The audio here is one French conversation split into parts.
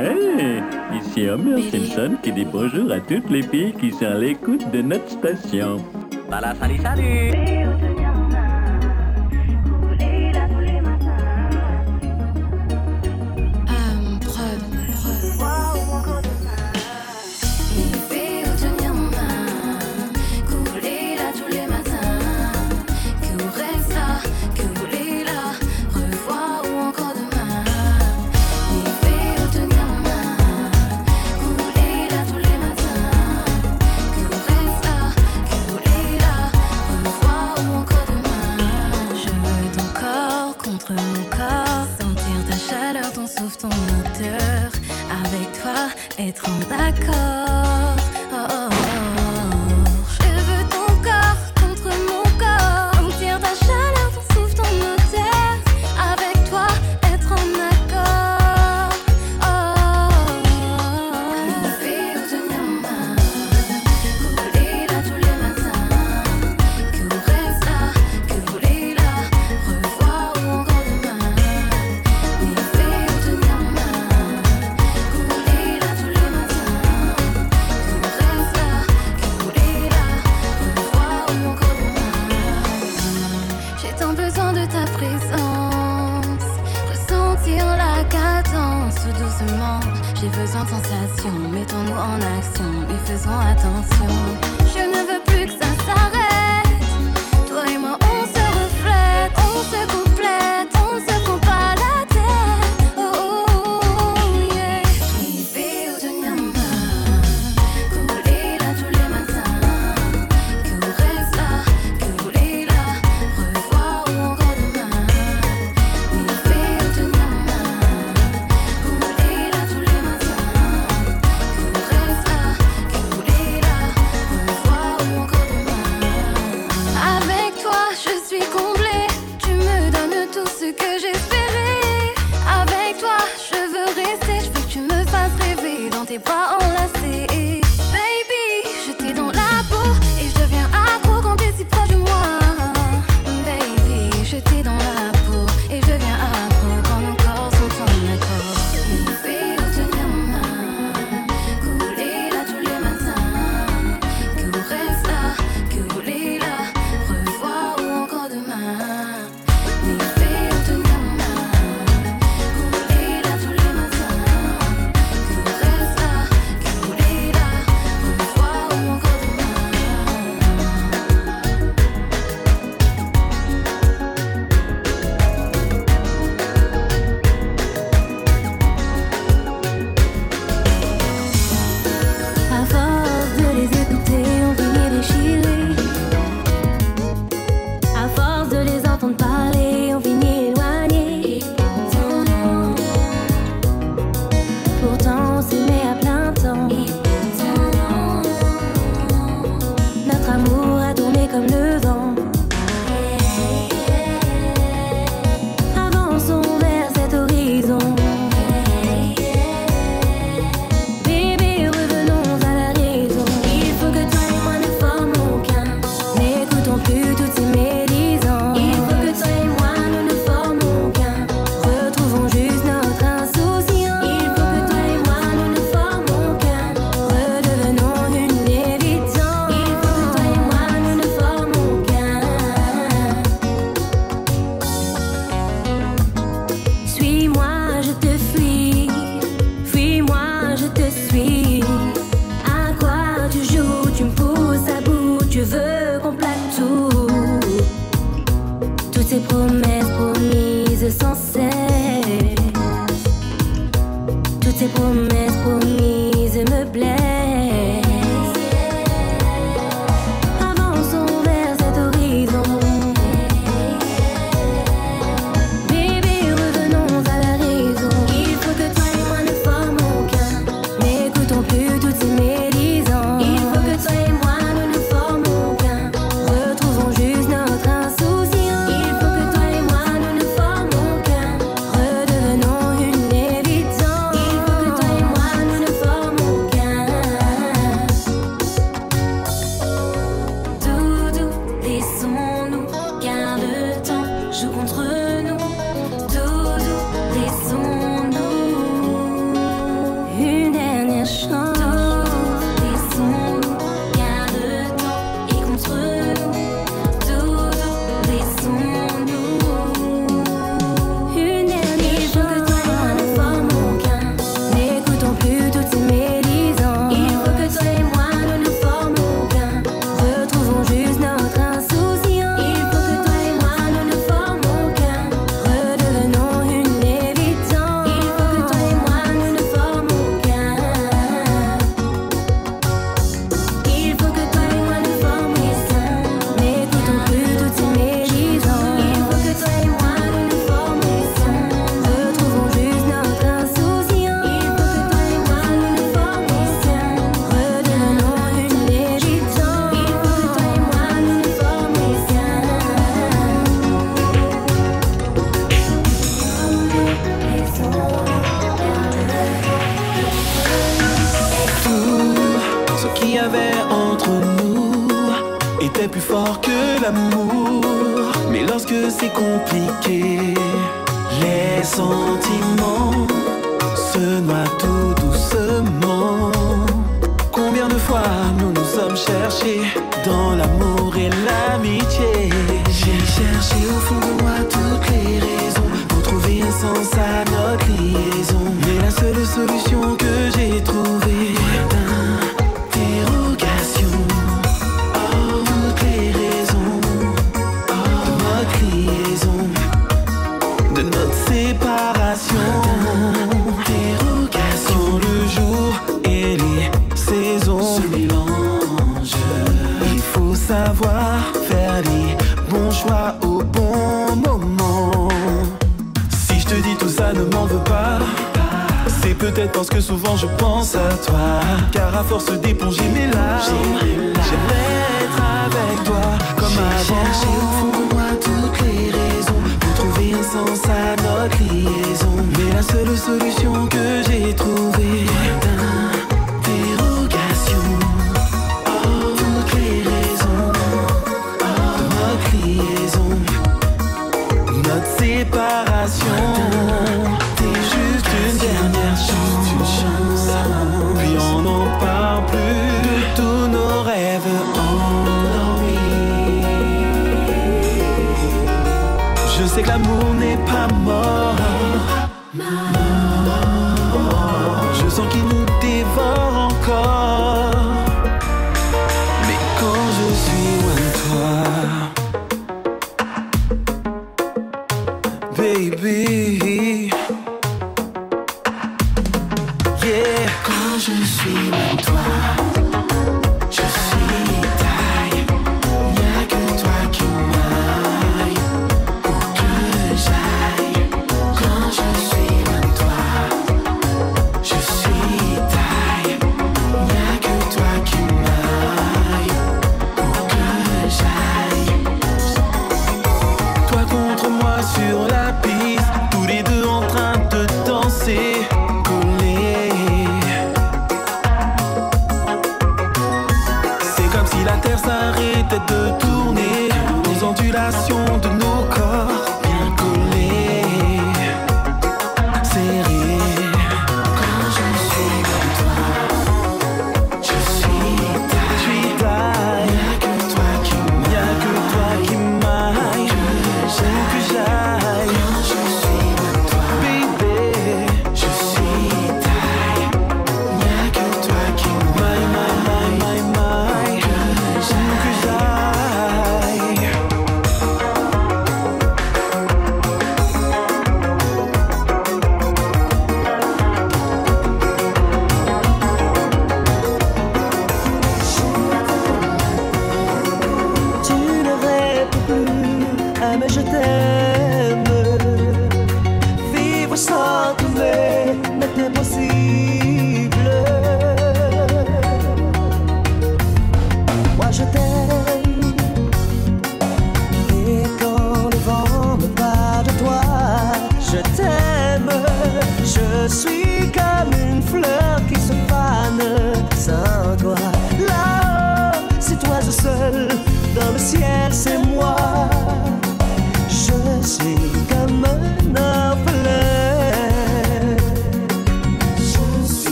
Hey, ici Homer Simpson qui dit bonjour à toutes les filles qui sont à l'écoute de notre station. Voilà, salut, salut ton odeur. Avec toi, être en accord.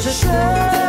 我是谁？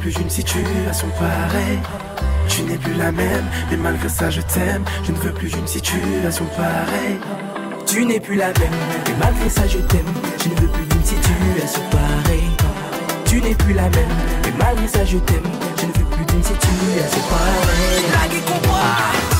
plus d'une situation pareille. Tu n'es plus la même, mais malgré ça je t'aime. Je ne veux plus d'une situation pareille. Tu n'es plus la même, mais malgré ça je t'aime. Je ne veux plus d'une situation pareille. Tu n'es plus la même, mais malgré ça je t'aime. Je ne veux plus d'une situation pareille. La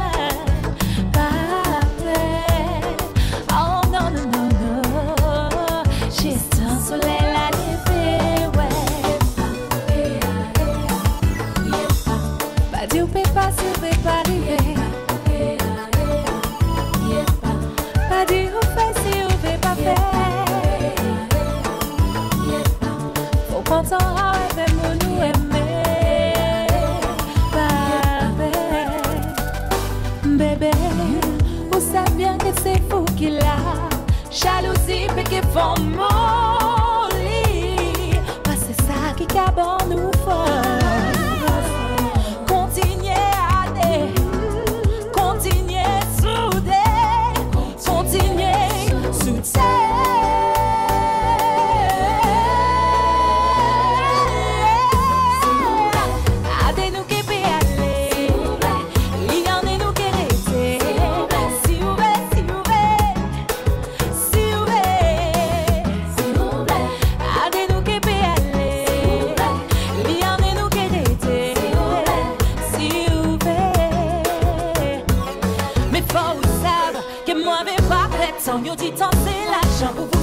pas fait sans yo dit tant c'est l'argent pour vous